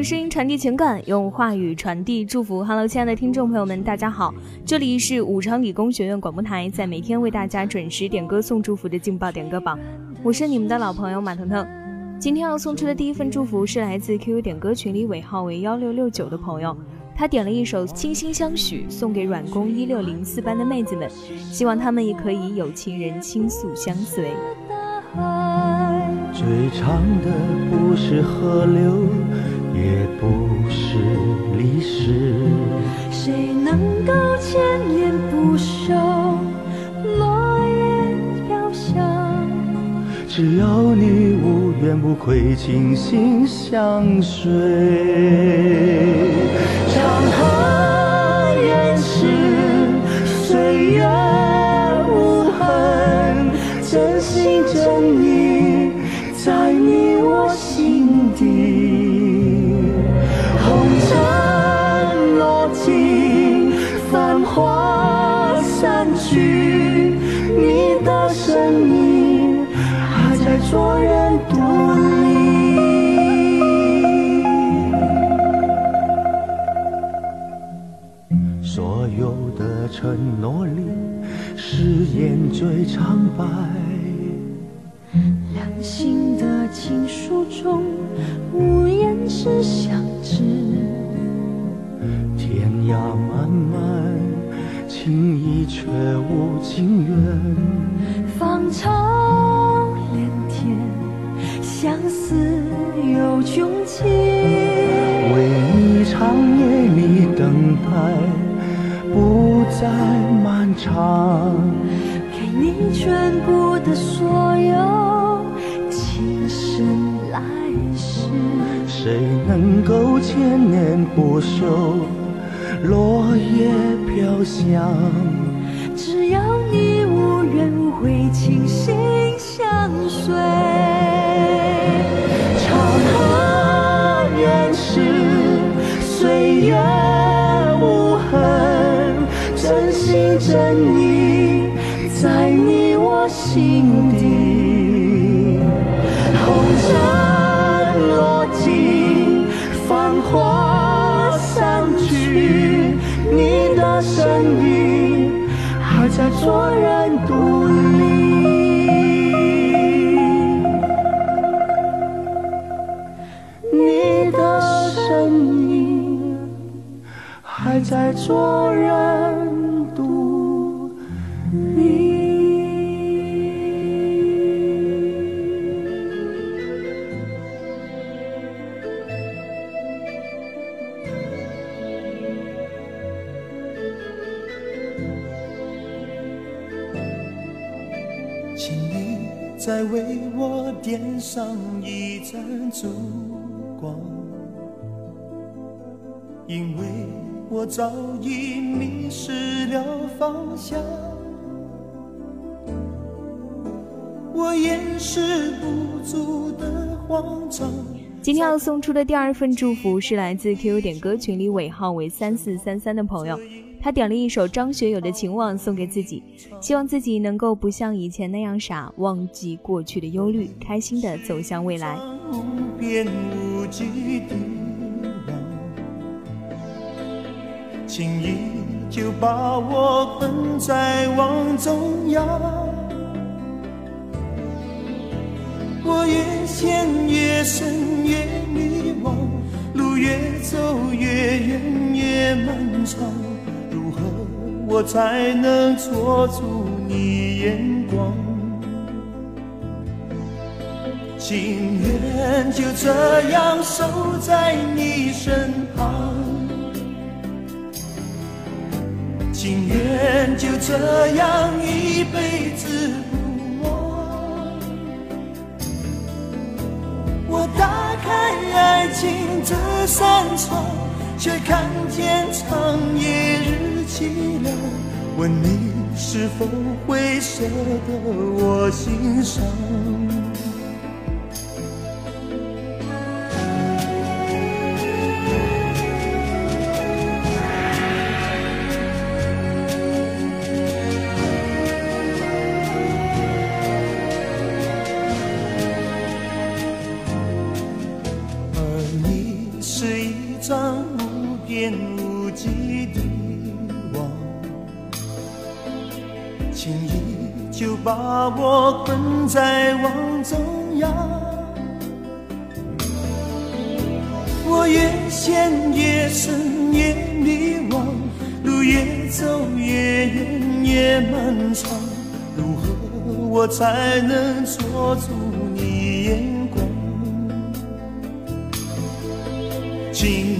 用声音传递情感，用话语传递祝福。Hello，亲爱的听众朋友们，大家好，这里是武昌理工学院广播台，在每天为大家准时点歌送祝福的劲爆点歌榜，我是你们的老朋友马腾腾。今天要送出的第一份祝福是来自 QQ 点歌群里尾号为幺六六九的朋友，他点了一首《倾心相许》，送给软工一六零四班的妹子们，希望他们也可以有情人倾诉相随。最长的不是河流。也不是历史，谁能够千年不朽？落叶飘香，只要你无怨无悔，倾心相随。做人独立，所有的承诺里，誓言最苍白。两心的情书中，无言是相知。天涯漫漫，情意却无情缘。芳草。爱，不再漫长。给你全部的所有，今生来世。谁能够千年不朽，落叶飘香？只要你无怨无悔，倾心相随。心真意在你我心底。红尘落尽，繁华散去，你的身影还在做人独立。在做人独立。请你你，请你再为我点上一盏烛光，因为。我早已迷失了方向，我掩饰不住的慌张。今天要送出的第二份祝福是来自 QQ 点歌群里尾号为三四三三的朋友，他点了一首张学友的《情网》送给自己，希望自己能够不像以前那样傻，忘记过去的忧虑，开心的走向未来。无边无际的轻易就把我困在网中央，我越陷越深越迷惘，路越走越远越漫长，如何我才能捉住你眼光？情愿就这样守在你身旁。情愿就这样一辈子打开爱情这扇窗，却看见长夜日凄凉。问你是否会舍得我心伤？把我困在网中央，我越陷越深越迷惘，路越走越远越漫长，如何我才能捉住你眼光？情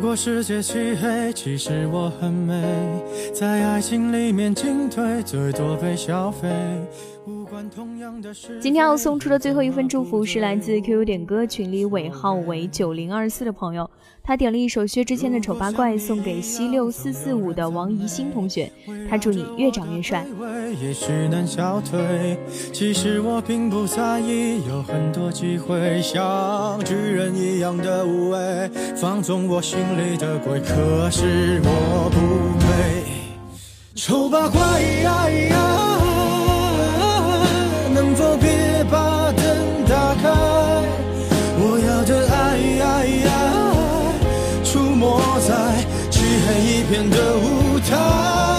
如果世界漆黑，其实我很美，在爱情里面进退，最多被消费。今天要送出的最后一份祝福是来自 QQ 点歌群里尾号为九零二四的朋友，他点了一首薛之谦的《丑八怪》，送给 C 六四四五的王怡欣同学，他祝你越长越帅。也许能消退，其实我并不在意，有很多机会像巨人一样的无畏，放纵我心里的鬼，可是我不配。丑八怪。能一片的舞台。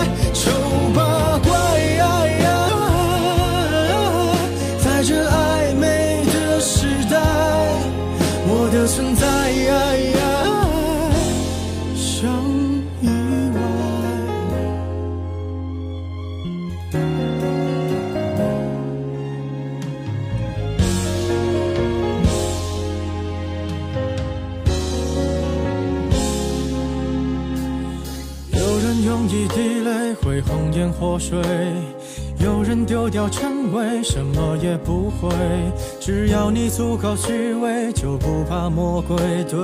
丢掉称谓，什么也不会。只要你足够虚伪，就不怕魔鬼，对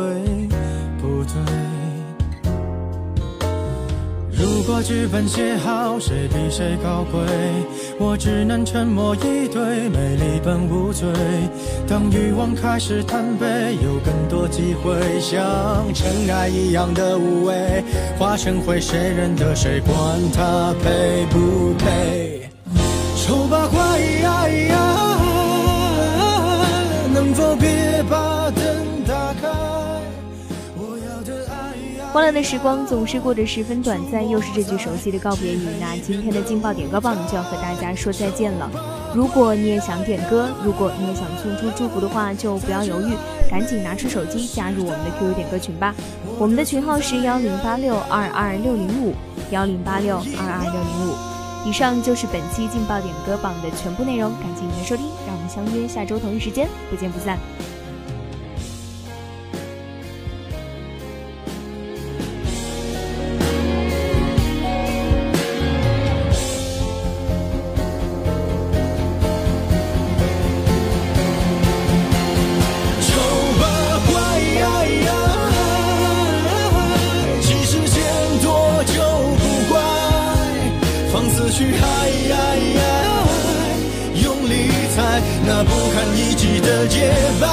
不对？如果剧本写好，谁比谁高贵？我只能沉默以对，美丽本无罪。当欲望开始贪杯，有更多机会像尘埃一样的无畏，化成灰，谁认得谁？管他配不配？别把灯？欢乐的时光总是过得十分短暂，又是这句熟悉的告别语。那今天的劲爆点歌棒就要和大家说再见了。如果你也想点歌，如果你也想送出祝福的话，就不要犹豫，赶紧拿出手机加入我们的 QQ 点歌群吧。我们的群号是幺零八六二二六零五幺零八六二二六零五。以上就是本期劲爆点歌榜的全部内容，感谢您的收听，让我们相约下周同一时间不见不散。去爱，用力踩那不堪一击的洁白，